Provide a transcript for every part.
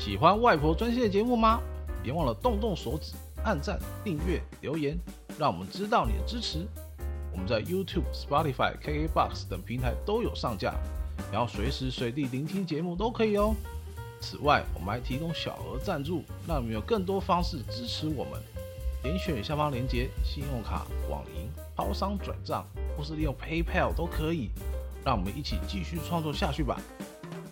喜欢外婆专线的节目吗？别忘了动动手指，按赞、订阅、留言，让我们知道你的支持。我们在 YouTube、Spotify、KKBox 等平台都有上架，然后随时随地聆听节目都可以哦。此外，我们还提供小额赞助，让你们有更多方式支持我们。点选下方链接，信用卡、网银、超商转账，或是利用 PayPal 都可以。让我们一起继续创作下去吧。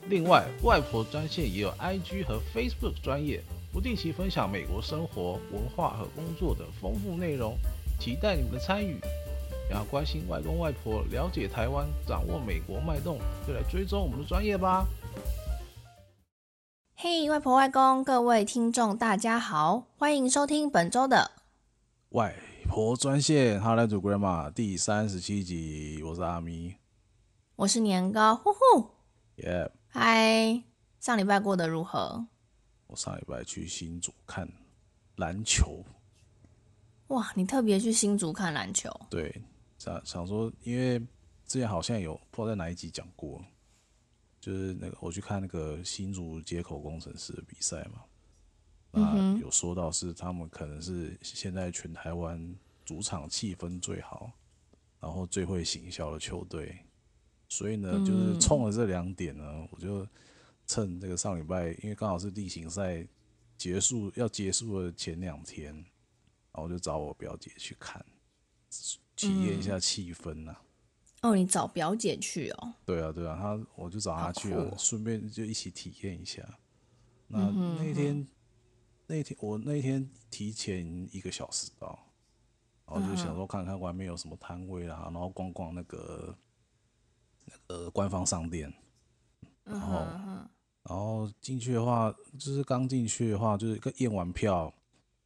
另外，外婆专线也有 IG 和 Facebook 专业，不定期分享美国生活、文化和工作的丰富内容，期待你们的参与。然后关心外公外婆，了解台湾，掌握美国脉动，就来追踪我们的专业吧。嘿，hey, 外婆外公，各位听众大家好，欢迎收听本周的外婆专线 Hotline to Grandma 第三十七集，我是阿咪。我是年糕，呼呼，耶，嗨，上礼拜过得如何？我上礼拜去新竹看篮球。哇，你特别去新竹看篮球？对，想想说，因为之前好像有不知道在哪一集讲过，就是那个我去看那个新竹接口工程师的比赛嘛，那、嗯、有说到是他们可能是现在全台湾主场气氛最好，然后最会行销的球队。所以呢，就是冲了这两点呢，嗯、我就趁这个上礼拜，因为刚好是例行赛结束要结束的前两天，然后我就找我表姐去看，体验一下气氛呐、啊嗯。哦，你找表姐去哦？对啊，对啊，她我就找她去了，顺便就一起体验一下。那那天那天我那天提前一个小时到，然后就想说看看外面有什么摊位啦，然后逛逛那个。呃，官方商店，然后，然后进去的话，就是刚进去的话，就是个验完票，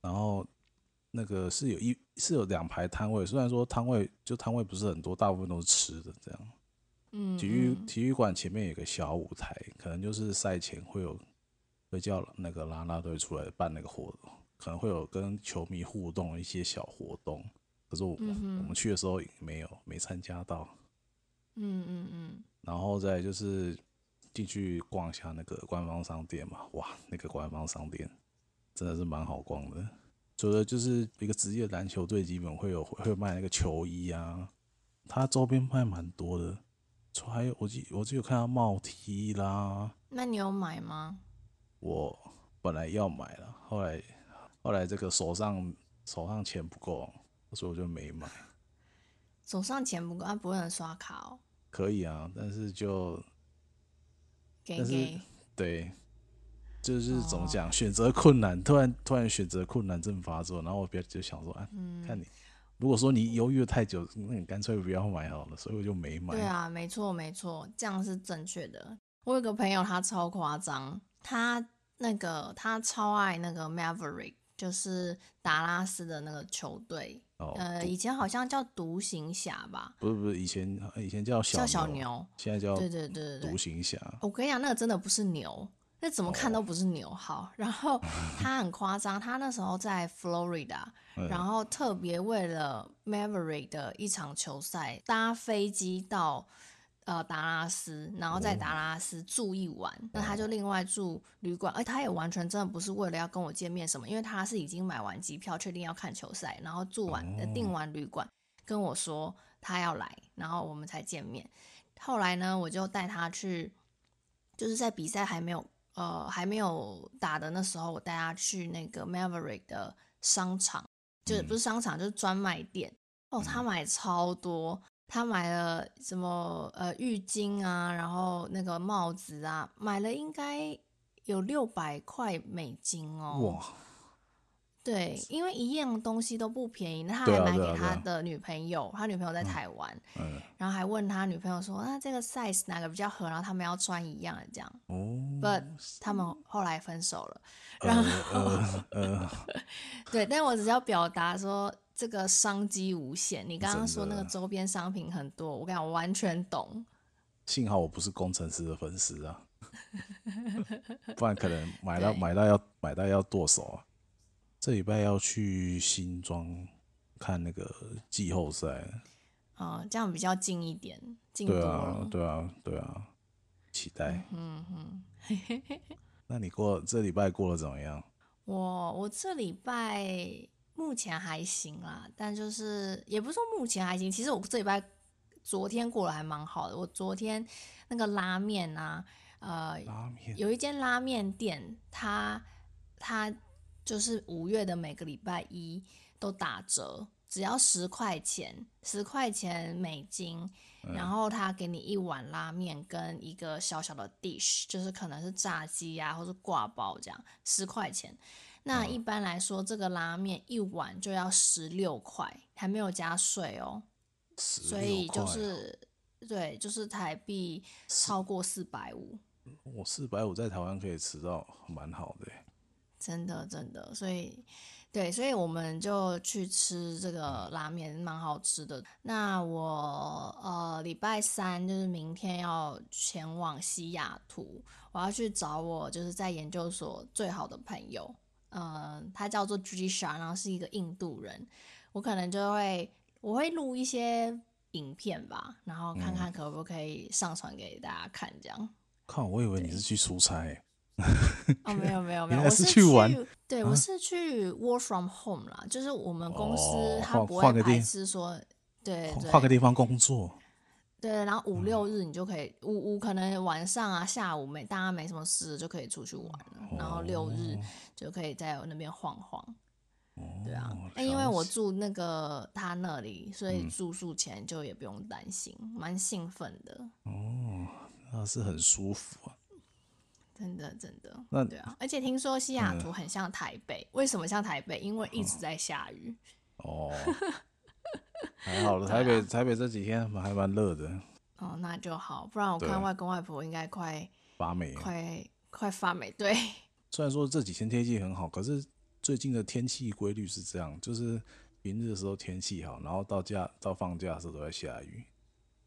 然后那个是有一是有两排摊位，虽然说摊位就摊位不是很多，大部分都是吃的这样。嗯，体育体育馆前面有个小舞台，可能就是赛前会有会叫那个啦啦队出来办那个活动，可能会有跟球迷互动一些小活动，可是我我们去的时候没有没参加到。嗯嗯嗯，然后再就是进去逛一下那个官方商店嘛，哇，那个官方商店真的是蛮好逛的。除了就是一个职业篮球队基本会有会卖那个球衣啊，它周边卖蛮多的。还有我记我记得有看到帽 T 啦。那你有买吗？我本来要买了，后来后来这个手上手上钱不够，所以我就没买。手上钱不够，他不会能刷卡哦。可以啊，但是就，给给给对，就是怎么讲，选择困难，突然突然选择困难症发作，然后我别就想说，啊，嗯、看你，如果说你犹豫了太久，那你干脆不要买好了，所以我就没买。对啊，没错没错，这样是正确的。我有个朋友，他超夸张，他那个他超爱那个 Maverick。就是达拉斯的那个球队，哦、呃，以前好像叫独行侠吧？不是不是，以前以前叫小叫小牛，现在叫对对对对独行侠。我跟你讲，那个真的不是牛，那怎么看都不是牛。好，然后他很夸张，他那时候在 Florida，然后特别为了 Maverick 的一场球赛搭飞机到。呃，达拉斯，然后在达拉斯住一晚，哦、那他就另外住旅馆，而，他也完全真的不是为了要跟我见面什么，因为他是已经买完机票，确定要看球赛，然后住完、哦、订完旅馆，跟我说他要来，然后我们才见面。后来呢，我就带他去，就是在比赛还没有呃还没有打的那时候，我带他去那个 Maverick 的商场，就是不是商场，就是专卖店。哦，他买超多。他买了什么呃浴巾啊，然后那个帽子啊，买了应该有六百块美金哦。哇！对，因为一样东西都不便宜，那他还买给他的女朋友，他女朋友在台湾，嗯，然后还问他女朋友说，那这个 size 哪个比较合，然后他们要穿一样的这样。哦。But 他们后来分手了，然后，对，但我只是要表达说。这个商机无限，你刚刚说那个周边商品很多，我讲，我完全懂。幸好我不是工程师的粉丝啊，不然可能买到买到要买到要剁手啊。这礼拜要去新庄看那个季后赛，啊、哦，这样比较近一点，近对啊，对啊，对啊，期待。嗯哼，那你过这礼拜过得怎么样？我我这礼拜目前还行啦，但就是也不是说目前还行，其实我这礼拜昨天过得还蛮好的。我昨天那个拉面啊，呃，拉面有一间拉面店，它它就是五月的每个礼拜一都打折，只要十块钱，十块钱美金。然后他给你一碗拉面跟一个小小的 dish，就是可能是炸鸡啊，或是挂包这样，十块钱。那一般来说，这个拉面一碗就要十六块，还没有加税哦。所以就是对，就是台币超过四百五。我四百五在台湾可以吃到蛮好的。真的真的，所以。对，所以我们就去吃这个拉面，蛮好吃的。那我呃礼拜三就是明天要前往西雅图，我要去找我就是在研究所最好的朋友，呃，他叫做 Drisha，然后是一个印度人。我可能就会我会录一些影片吧，然后看看可不可以上传给大家看，这样。靠，我以为你是去出差。哦，没有没有没有，我是去玩。对，我是去 work from home 啦，就是我们公司他不会排斥说，对对，换个地方工作。对，然后五六日你就可以五五可能晚上啊下午没大家没什么事就可以出去玩了，然后六日就可以在我那边晃晃。对啊，那因为我住那个他那里，所以住宿钱就也不用担心，蛮兴奋的。哦，那是很舒服啊。真的真的，那对啊，而且听说西雅图很像台北，嗯、为什么像台北？因为一直在下雨。哦，还好了，台北、啊、台北这几天还蛮热的。哦，那就好，不然我看外公外婆应该快发霉，快快发霉。对，虽然说这几天天气很好，可是最近的天气规律是这样，就是平日的时候天气好，然后到假到放假的时候都在下雨。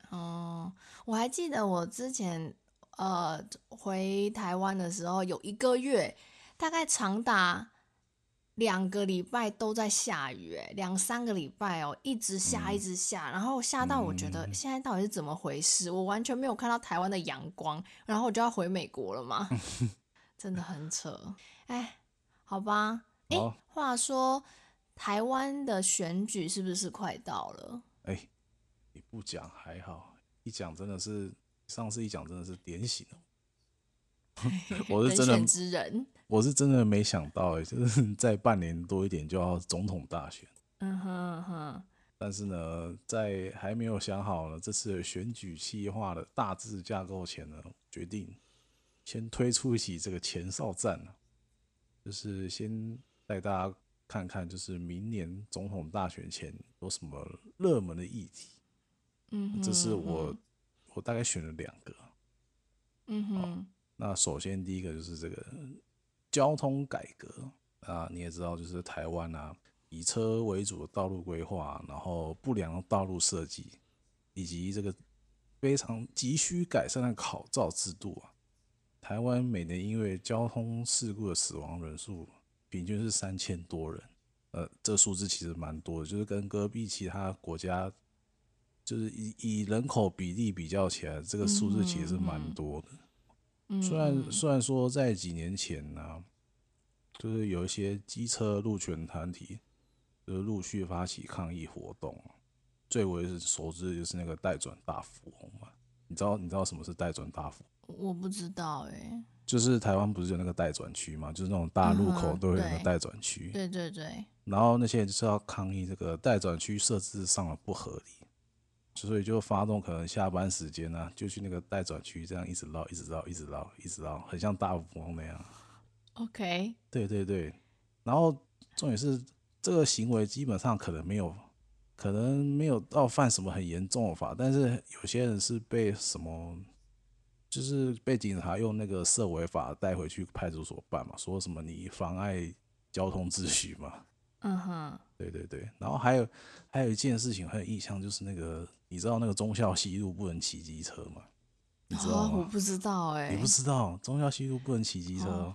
哦，我还记得我之前。呃，回台湾的时候有一个月，大概长达两个礼拜都在下雨，哎，两三个礼拜哦，一直下，一直下，然后下到我觉得现在到底是怎么回事？我完全没有看到台湾的阳光，然后我就要回美国了嘛，真的很扯，哎，好吧，哎，话说台湾的选举是不是快到了？哎，你不讲还好，一讲真的是。上次一讲真的是点醒了我，我是真的，我是真的没想到哎，就是 在半年多一点就要总统大选，嗯哼嗯哼。但是呢，在还没有想好呢这次选举计划的大致架构前呢，决定先推出一起这个前哨战，就是先带大家看看，就是明年总统大选前有什么热门的议题，嗯，这是我。我大概选了两个，嗯哼，那首先第一个就是这个交通改革啊，你也知道，就是台湾啊，以车为主的道路规划，然后不良的道路设计，以及这个非常急需改善的考照制度啊，台湾每年因为交通事故的死亡人数平均是三千多人，呃，这数字其实蛮多的，就是跟隔壁其他国家。就是以以人口比例比较起来，这个数字其实是蛮多的。嗯嗯、虽然虽然说在几年前呢、啊，就是有一些机车路权团体，就是陆续发起抗议活动。最为熟知的就是那个代转大富翁嘛。你知道你知道什么是代转大福？我不知道哎、欸。就是台湾不是有那个待转区嘛？就是那种大路口都会有那个待转区。对对对。然后那些人就是要抗议这个待转区设置上的不合理。所以就发动可能下班时间呢、啊，就去那个待转区，这样一直绕，一直绕，一直绕，一直绕，很像大富翁那样。OK。对对对，然后重点是这个行为基本上可能没有，可能没有到犯什么很严重的法，但是有些人是被什么，就是被警察用那个涉违法带回去派出所办嘛，说什么你妨碍交通秩序嘛。嗯哼。对对对，然后还有还有一件事情很有印象，就是那个。你知道那个忠孝西路不能骑机车吗？你知道吗？我不知道哎。你不知道忠孝西路不能骑机车，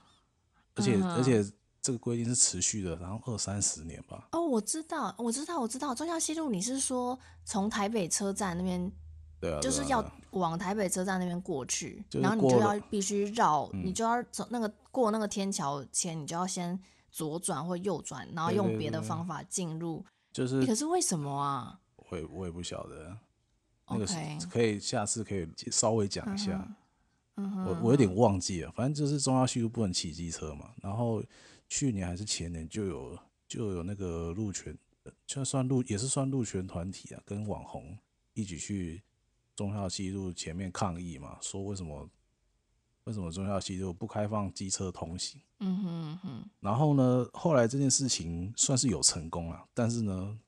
而且而且这个规定是持续的，然后二三十年吧。哦，我知道，我知道，我知道忠孝西路，你是说从台北车站那边对啊，就是要往台北车站那边过去，就是、然后你就要必须绕，你就要走那个过那个天桥前，你就要先左转或右转，然后用别的方法进入。就是，可是为什么啊？我也我也不晓得。那个可以下次可以稍微讲一下。嗯哼，我我有点忘记了，反正就是中央西路不能骑机车嘛。然后去年还是前年就有就有那个路权，就算路也是算路权团体啊，跟网红一起去。忠孝西路前面抗议嘛，说为什么为什么忠孝西路不开放机车通行？嗯哼嗯哼。然后呢，后来这件事情算是有成功了，但是呢，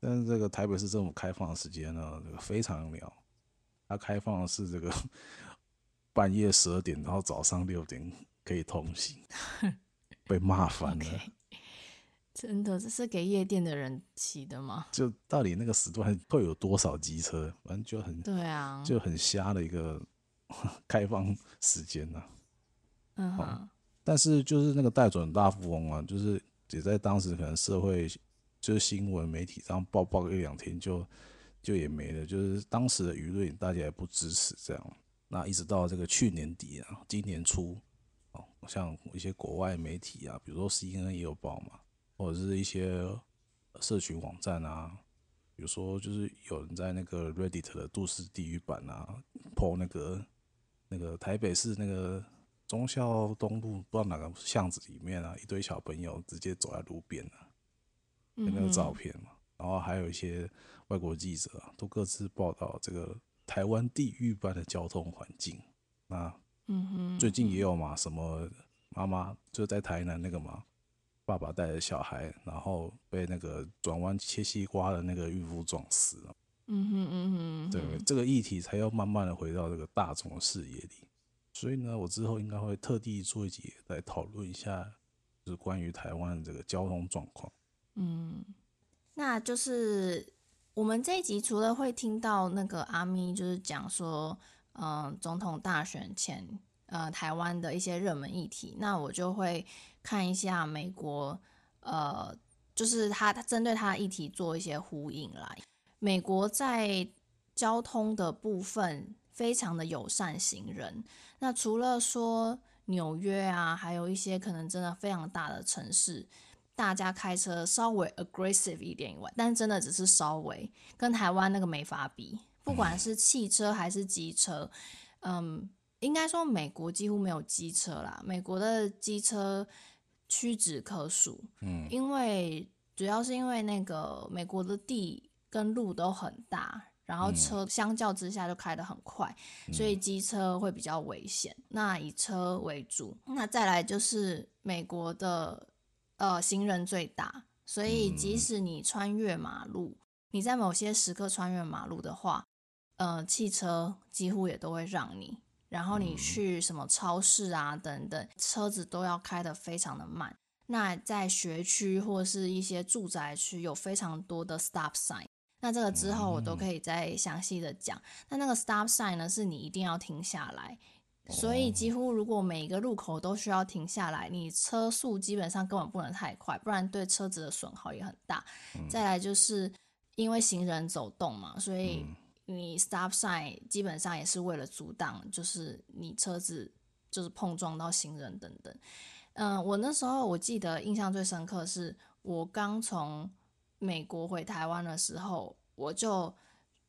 但是这个台北市政府开放的时间呢，这个非常鸟，它开放的是这个 半夜十二点，然后早上六点可以通行，被骂翻了。Okay. 真的，这是给夜店的人骑的吗？就到底那个时段会有多少机车？反正就很对啊，就很瞎的一个 开放时间呢、啊。嗯哼，但是就是那个带转大富翁啊，就是也在当时可能社会就是新闻媒体这样报报一两天就就也没了，就是当时的舆论大家也不支持这样。那一直到这个去年底啊，今年初哦，像一些国外媒体啊，比如说 CNN 也有报嘛。或者是一些社群网站啊，比如说就是有人在那个 Reddit 的都市地狱版啊，po 那个那个台北市那个忠孝东路不知道哪个巷子里面啊，一堆小朋友直接走在路边啊，有那个照片嘛。然后还有一些外国记者啊，都各自报道这个台湾地狱般的交通环境。那最近也有嘛，什么妈妈就在台南那个嘛。爸爸带着小孩，然后被那个转弯切西瓜的那个孕妇撞死了。嗯哼嗯哼，对，这个议题才要慢慢的回到这个大众的视野里。所以呢，我之后应该会特地做一集来讨论一下，就是关于台湾这个交通状况。嗯，那就是我们这一集除了会听到那个阿咪就是讲说，嗯、呃，总统大选前，呃，台湾的一些热门议题，那我就会。看一下美国，呃，就是他他针对他的议题做一些呼应来。美国在交通的部分非常的友善行人。那除了说纽约啊，还有一些可能真的非常大的城市，大家开车稍微 aggressive 一点以外，但真的只是稍微，跟台湾那个没法比。不管是汽车还是机车，嗯，应该说美国几乎没有机车啦。美国的机车。屈指可数，嗯，因为主要是因为那个美国的地跟路都很大，然后车相较之下就开得很快，所以机车会比较危险。那以车为主，那再来就是美国的呃行人最大，所以即使你穿越马路，你在某些时刻穿越马路的话，呃，汽车几乎也都会让你。然后你去什么超市啊等等，车子都要开得非常的慢。那在学区或是一些住宅区有非常多的 stop sign。那这个之后我都可以再详细的讲。那那个 stop sign 呢，是你一定要停下来，所以几乎如果每一个路口都需要停下来，你车速基本上根本不能太快，不然对车子的损耗也很大。再来就是因为行人走动嘛，所以。你 stop sign 基本上也是为了阻挡，就是你车子就是碰撞到行人等等。嗯、呃，我那时候我记得印象最深刻是我刚从美国回台湾的时候，我就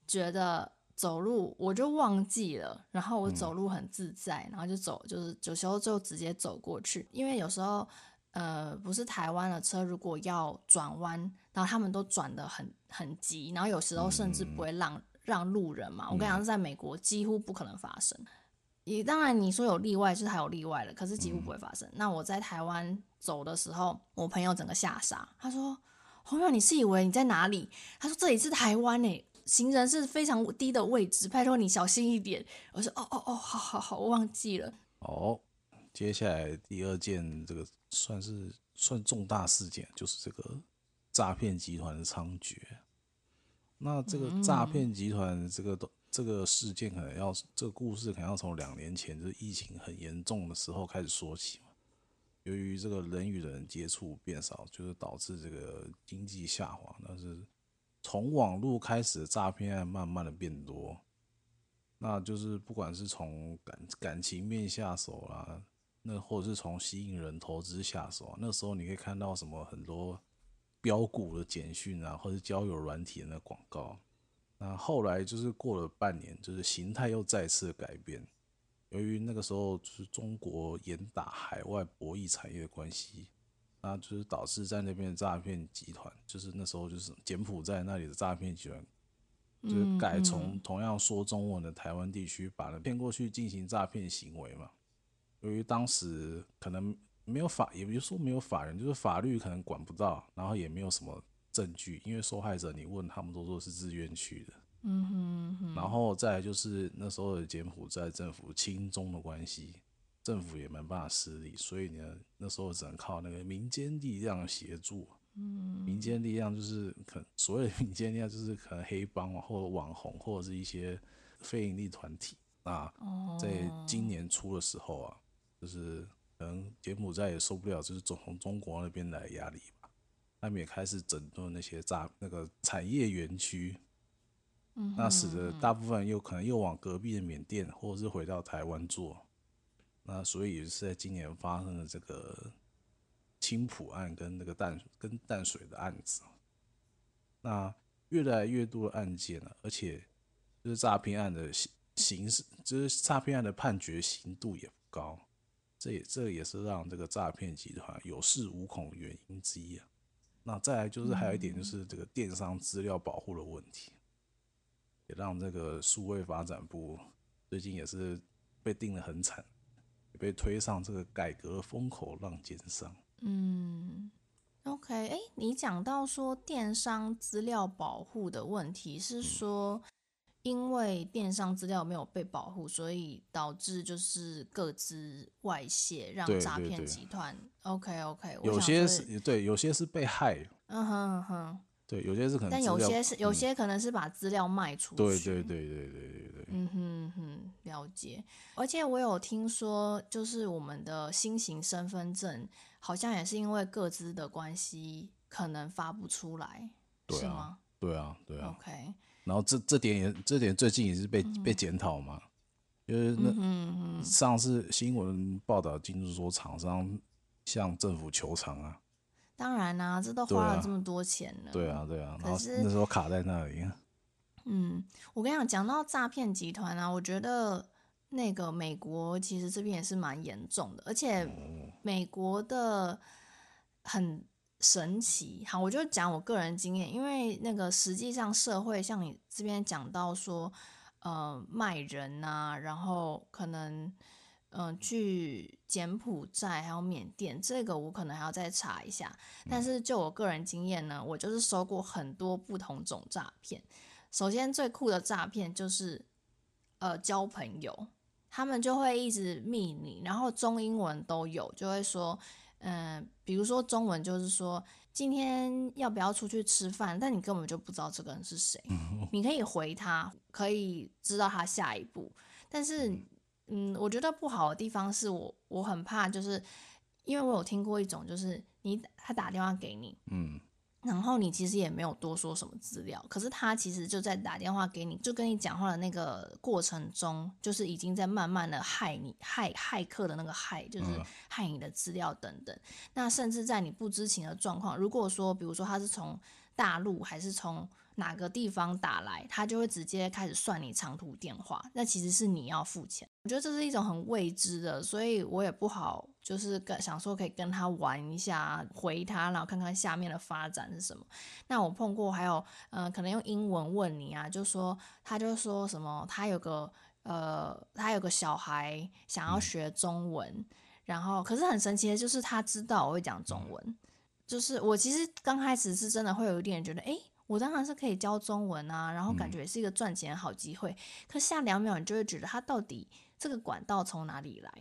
觉得走路我就忘记了，然后我走路很自在，然后就走，就是有时候就直接走过去，因为有时候呃不是台湾的车如果要转弯，然后他们都转的很很急，然后有时候甚至不会让。让路人嘛，我跟你讲，在美国几乎不可能发生。也当然你说有例外，就是还有例外了，可是几乎不会发生。那我在台湾走的时候，我朋友整个吓傻，他说：“红友，你是以为你在哪里？”他说：“这里是台湾诶，行人是非常低的位置，拜托你小心一点。”我说：“哦哦哦，好好好，我忘记了。”哦，接下来第二件这个算是算重大事件，就是这个诈骗集团的猖獗。那这个诈骗集团这个都这个事件可能要这个故事可能要从两年前就是疫情很严重的时候开始说起嘛。由于这个人与人接触变少，就是导致这个经济下滑。但是从网络开始诈骗案慢慢的变多，那就是不管是从感感情面下手啦，那或者是从吸引人投资下手，那时候你可以看到什么很多标股的简讯啊，或者交友软体的那广告。那后来就是过了半年，就是形态又再次改变。由于那个时候就是中国严打海外博弈产业的关系，那就是导致在那边的诈骗集团，就是那时候就是柬埔寨那里的诈骗集团，就是改从同样说中文的台湾地区把人骗过去进行诈骗行为嘛。由于当时可能没有法，也不是说没有法人，就是法律可能管不到，然后也没有什么证据，因为受害者你问他们都说是自愿去的。嗯哼，哼，然后再来就是那时候的柬埔寨政府亲中的关系，政府也没办法施力，所以呢，那时候只能靠那个民间力量协助。嗯，民间力量就是可所谓的民间力量，就是可能黑帮或者网红或者是一些非营利团体。那在今年初的时候啊，就是可能柬埔寨也受不了，就是总从中国那边来的压力吧，他们也开始整顿那些诈那个产业园区。那使得大部分又可能又往隔壁的缅甸，或者是回到台湾做，那所以也是在今年发生了这个青浦案跟那个淡跟淡水的案子，那越来越多的案件了，而且就是诈骗案的形形式，就是诈骗案的判决刑度也不高，这也这也是让这个诈骗集团有恃无恐的原因之一啊。那再来就是还有一点就是这个电商资料保护的问题。也让这个数位发展部最近也是被定得很惨，也被推上这个改革风口浪尖上。嗯，OK，哎、欸，你讲到说电商资料保护的问题，是说因为电商资料没有被保护，所以导致就是各自外泄，让诈骗集团。OK OK，有些是对，有些是被害。嗯哼嗯哼。对，有些是可能，但有些是有些可能是把资料卖出去。对对对对对对对。嗯哼哼，了解。而且我有听说，就是我们的新型身份证好像也是因为各自的关系，可能发不出来，对啊、是吗？对啊，对啊。OK。然后这这点也这点最近也是被、嗯、被检讨嘛，就是那、嗯、上次新闻报道，就是说厂商向政府求偿啊。当然啦、啊，这都花了这么多钱了。对啊，对啊。可是那时候卡在那里。嗯，我跟你讲，讲到诈骗集团啊，我觉得那个美国其实这边也是蛮严重的，而且美国的很神奇。好，我就讲我个人经验，因为那个实际上社会像你这边讲到说，呃，卖人啊，然后可能。嗯、呃，去柬埔寨还有缅甸，这个我可能还要再查一下。但是就我个人经验呢，我就是收过很多不同种诈骗。首先最酷的诈骗就是，呃，交朋友，他们就会一直密你，然后中英文都有，就会说，嗯、呃，比如说中文就是说今天要不要出去吃饭，但你根本就不知道这个人是谁，你可以回他，可以知道他下一步，但是。嗯，我觉得不好的地方是我我很怕，就是因为我有听过一种，就是你他打电话给你，嗯，然后你其实也没有多说什么资料，可是他其实就在打电话给你，就跟你讲话的那个过程中，就是已经在慢慢的害你，害骇客的那个害，就是害你的资料等等。那甚至在你不知情的状况，如果说比如说他是从大陆还是从哪个地方打来，他就会直接开始算你长途电话，那其实是你要付钱。我觉得这是一种很未知的，所以我也不好，就是跟想说可以跟他玩一下，回他，然后看看下面的发展是什么。那我碰过还有，呃，可能用英文问你啊，就说他就说什么，他有个呃，他有个小孩想要学中文，然后可是很神奇的就是他知道我会讲中文，就是我其实刚开始是真的会有一点觉得，哎。我当然是可以教中文啊，然后感觉也是一个赚钱的好机会。嗯、可下两秒你就会觉得它到底这个管道从哪里来？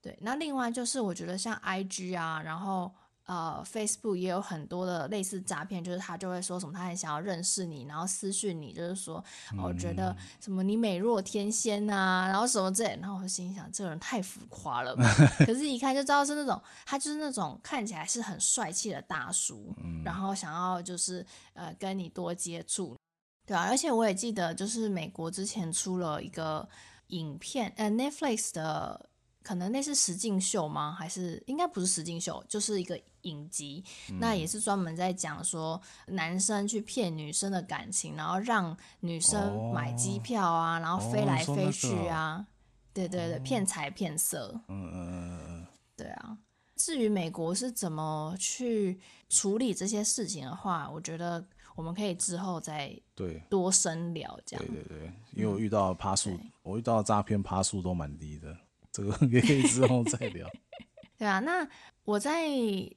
对，那另外就是我觉得像 IG 啊，然后。呃，Facebook 也有很多的类似诈骗，就是他就会说什么，他很想要认识你，然后私讯你，就是说，我、嗯、觉得什么你美若天仙啊，然后什么之类，然后我就心想，这个人太浮夸了吧。可是，一看就知道是那种，他就是那种看起来是很帅气的大叔，嗯、然后想要就是呃跟你多接触。对啊，而且我也记得，就是美国之前出了一个影片，呃，Netflix 的可能那是实境秀吗？还是应该不是实境秀，就是一个影集。嗯、那也是专门在讲说男生去骗女生的感情，然后让女生买机票啊，哦、然后飞来飞去啊，哦、对对对，骗财骗色。嗯嗯嗯，对啊。至于美国是怎么去处理这些事情的话，我觉得。我们可以之后再对多深聊这样。对对对，因为我遇到的趴数，嗯、我遇到的诈骗趴数都蛮低的，这个也 可以之后再聊。对啊，那我在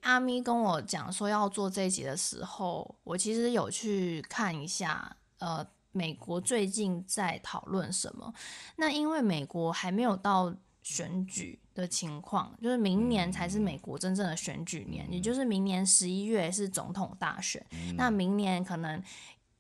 阿咪跟我讲说要做这一集的时候，我其实有去看一下，呃，美国最近在讨论什么。那因为美国还没有到。选举的情况，就是明年才是美国真正的选举年，嗯、也就是明年十一月是总统大选。嗯、那明年可能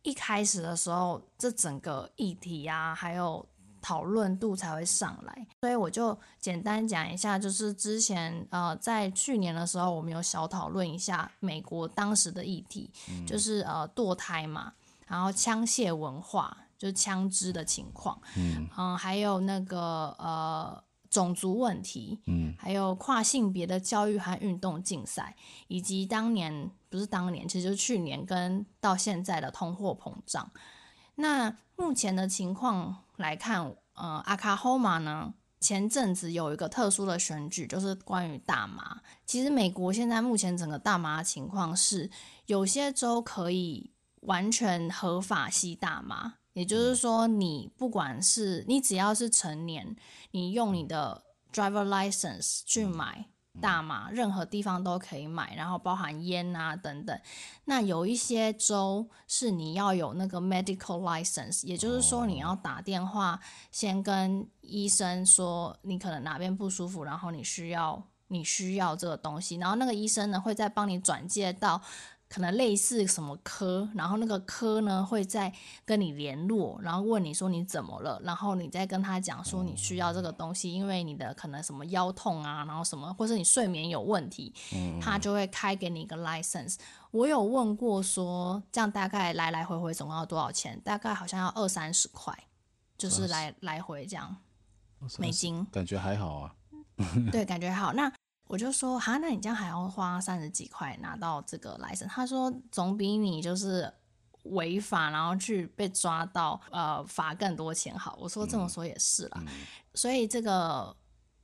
一开始的时候，这整个议题啊，还有讨论度才会上来。所以我就简单讲一下，就是之前呃，在去年的时候，我们有小讨论一下美国当时的议题，嗯、就是呃堕胎嘛，然后枪械文化，就是枪支的情况，嗯，嗯，还有那个呃。种族问题，嗯，还有跨性别的教育和运动竞赛，以及当年不是当年，其实就是去年跟到现在的通货膨胀。那目前的情况来看，呃，阿卡霍马呢，前阵子有一个特殊的选举，就是关于大麻。其实美国现在目前整个大麻的情况是，有些州可以完全合法吸大麻。也就是说，你不管是你只要是成年，你用你的 driver license 去买大麻，任何地方都可以买，然后包含烟啊等等。那有一些州是你要有那个 medical license，也就是说你要打电话先跟医生说你可能哪边不舒服，然后你需要你需要这个东西，然后那个医生呢会再帮你转介到。可能类似什么科，然后那个科呢会再跟你联络，然后问你说你怎么了，然后你再跟他讲说你需要这个东西，因为你的可能什么腰痛啊，然后什么，或是你睡眠有问题，他就会开给你一个 license。我有问过说这样大概来来回回总共要多少钱？大概好像要二三十块，就是来来回这样美金，感觉还好啊。对，感觉还好。那我就说哈，那你这样还要花三十几块拿到这个 license？他说总比你就是违法然后去被抓到呃罚更多钱好。我说这么说也是啦，嗯嗯、所以这个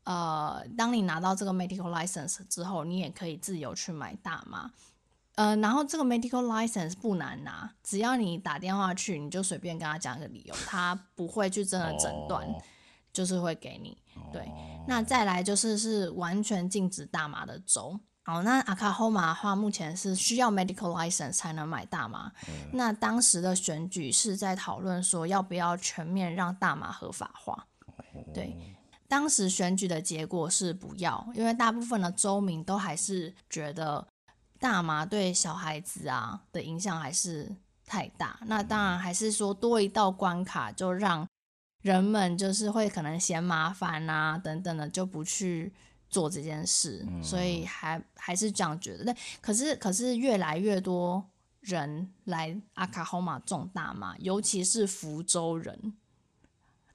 呃，当你拿到这个 medical license 之后，你也可以自由去买大麻。呃，然后这个 medical license 不难拿，只要你打电话去，你就随便跟他讲一个理由，他不会去真的诊断。哦就是会给你，对，那再来就是是完全禁止大麻的州。好，那阿卡霍马的话，目前是需要 medical license 才能买大麻。嗯、那当时的选举是在讨论说要不要全面让大麻合法化。对，当时选举的结果是不要，因为大部分的州民都还是觉得大麻对小孩子啊的影响还是太大。那当然还是说多一道关卡，就让。人们就是会可能嫌麻烦啊，等等的，就不去做这件事，嗯、所以还还是这样觉得。对，可是可是越来越多人来阿卡霍马种大麻，尤其是福州人，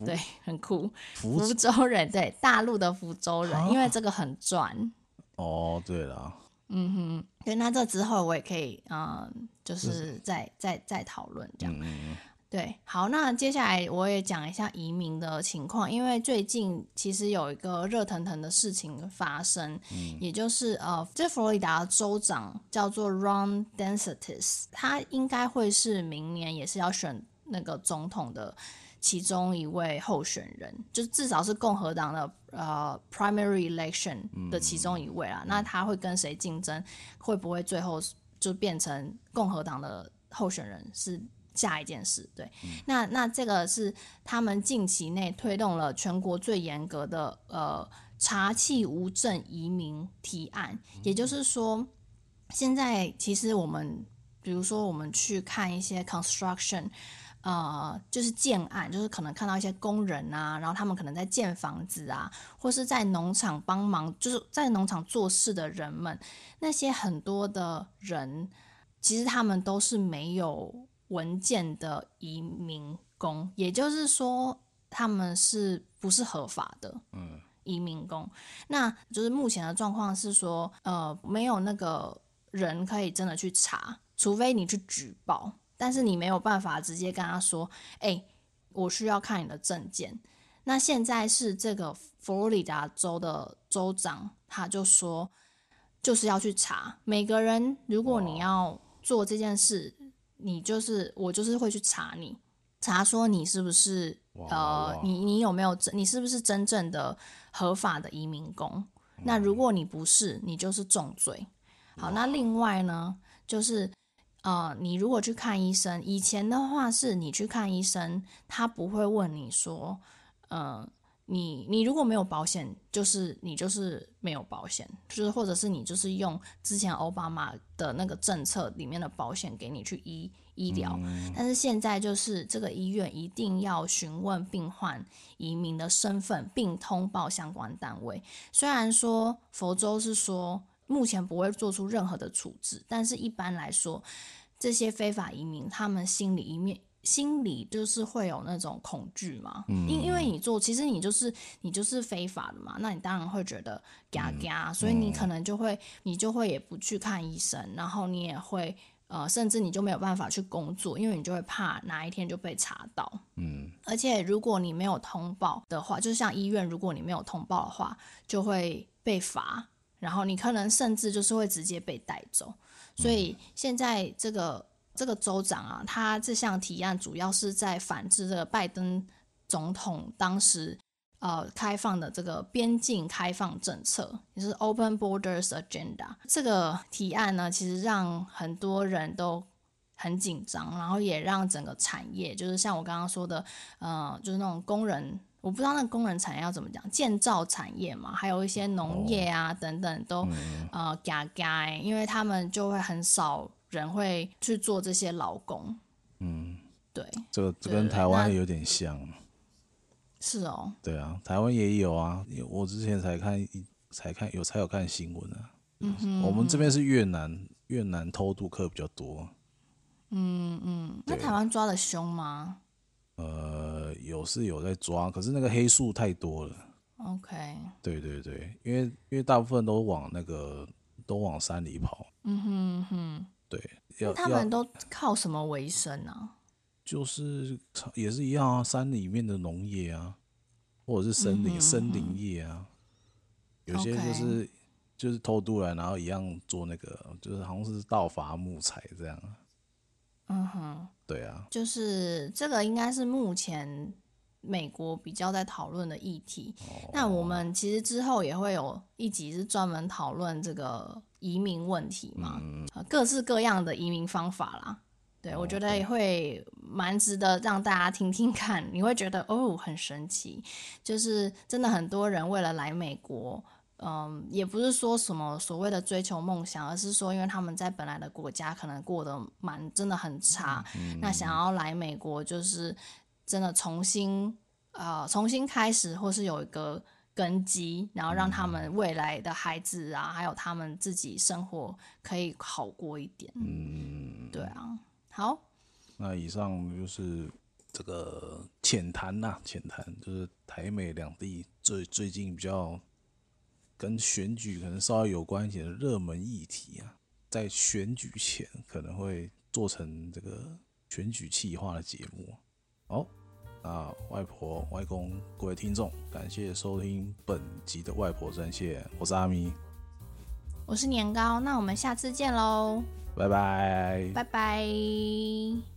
对，很酷。福，福州人，对，大陆的福州人，啊、因为这个很赚。哦，对了，嗯哼，对，那这之后我也可以，嗯，就是再是再再讨论这样。嗯对，好，那接下来我也讲一下移民的情况，因为最近其实有一个热腾腾的事情发生，嗯、也就是呃，这佛罗里达州长叫做 Ron DeSantis，他应该会是明年也是要选那个总统的其中一位候选人，就至少是共和党的呃 primary election 的其中一位啊。嗯、那他会跟谁竞争？会不会最后就变成共和党的候选人？是？下一件事，对，嗯、那那这个是他们近期内推动了全国最严格的呃查气无证移民提案，嗯、也就是说，现在其实我们比如说我们去看一些 construction，呃，就是建案，就是可能看到一些工人啊，然后他们可能在建房子啊，或是在农场帮忙，就是在农场做事的人们，那些很多的人，其实他们都是没有。文件的移民工，也就是说，他们是不是合法的？嗯，移民工，那就是目前的状况是说，呃，没有那个人可以真的去查，除非你去举报，但是你没有办法直接跟他说，哎、欸，我需要看你的证件。那现在是这个佛罗里达州的州长，他就说，就是要去查每个人，如果你要做这件事。你就是我，就是会去查你，查说你是不是呃，你你有没有真，你是不是真正的合法的移民工？那如果你不是，你就是重罪。好，那另外呢，就是呃，你如果去看医生，以前的话是你去看医生，他不会问你说，呃。你你如果没有保险，就是你就是没有保险，就是或者是你就是用之前奥巴马的那个政策里面的保险给你去医医疗，嗯、但是现在就是这个医院一定要询问病患移民的身份，并通报相关单位。虽然说佛州是说目前不会做出任何的处置，但是一般来说，这些非法移民他们心里一面。心里就是会有那种恐惧嘛，因、嗯、因为你做，其实你就是你就是非法的嘛，那你当然会觉得嘎嘎，嗯、所以你可能就会你就会也不去看医生，然后你也会呃，甚至你就没有办法去工作，因为你就会怕哪一天就被查到。嗯，而且如果你没有通报的话，就像医院，如果你没有通报的话，就会被罚，然后你可能甚至就是会直接被带走。所以现在这个。这个州长啊，他这项提案主要是在反制这个拜登总统当时呃开放的这个边境开放政策，也是 Open Borders Agenda。这个提案呢，其实让很多人都很紧张，然后也让整个产业，就是像我刚刚说的，呃，就是那种工人，我不知道那个工人产业要怎么讲，建造产业嘛，还有一些农业啊等等都呃嘎嘎，因为他们就会很少。人会去做这些劳工，嗯，对，这个这跟台湾有点像，是哦，对啊，台湾也有啊，我之前才看，才看有才有看新闻啊，嗯哼，我们这边是越南，越南偷渡客比较多，嗯嗯，那台湾抓的凶吗？呃，有是有在抓，可是那个黑数太多了，OK，对对对，因为因为大部分都往那个都往山里跑，嗯哼哼。对，要他们都靠什么为生呢？就是也是一样啊，山里面的农业啊，或者是森林、嗯、森林业啊，有些就是、okay. 就是偷渡来，然后一样做那个，就是好像是盗伐木材这样。嗯哼，对啊，就是这个应该是目前美国比较在讨论的议题。哦、那我们其实之后也会有一集是专门讨论这个。移民问题嘛，嗯，各式各样的移民方法啦，对，我觉得也会蛮值得让大家听听看，你会觉得哦，很神奇，就是真的很多人为了来美国，嗯，也不是说什么所谓的追求梦想，而是说因为他们在本来的国家可能过得蛮真的很差，嗯，那想要来美国就是真的重新呃重新开始，或是有一个。根基，然后让他们未来的孩子啊，嗯、还有他们自己生活可以好过一点。嗯，对啊。好，那以上就是这个浅谈呐，浅谈就是台美两地最最近比较跟选举可能稍微有关系的热门议题啊，在选举前可能会做成这个选举企划的节目。好。啊，外婆、外公，各位听众，感谢收听本集的外婆专线，我是阿咪，我是年糕，那我们下次见喽，拜拜，拜拜。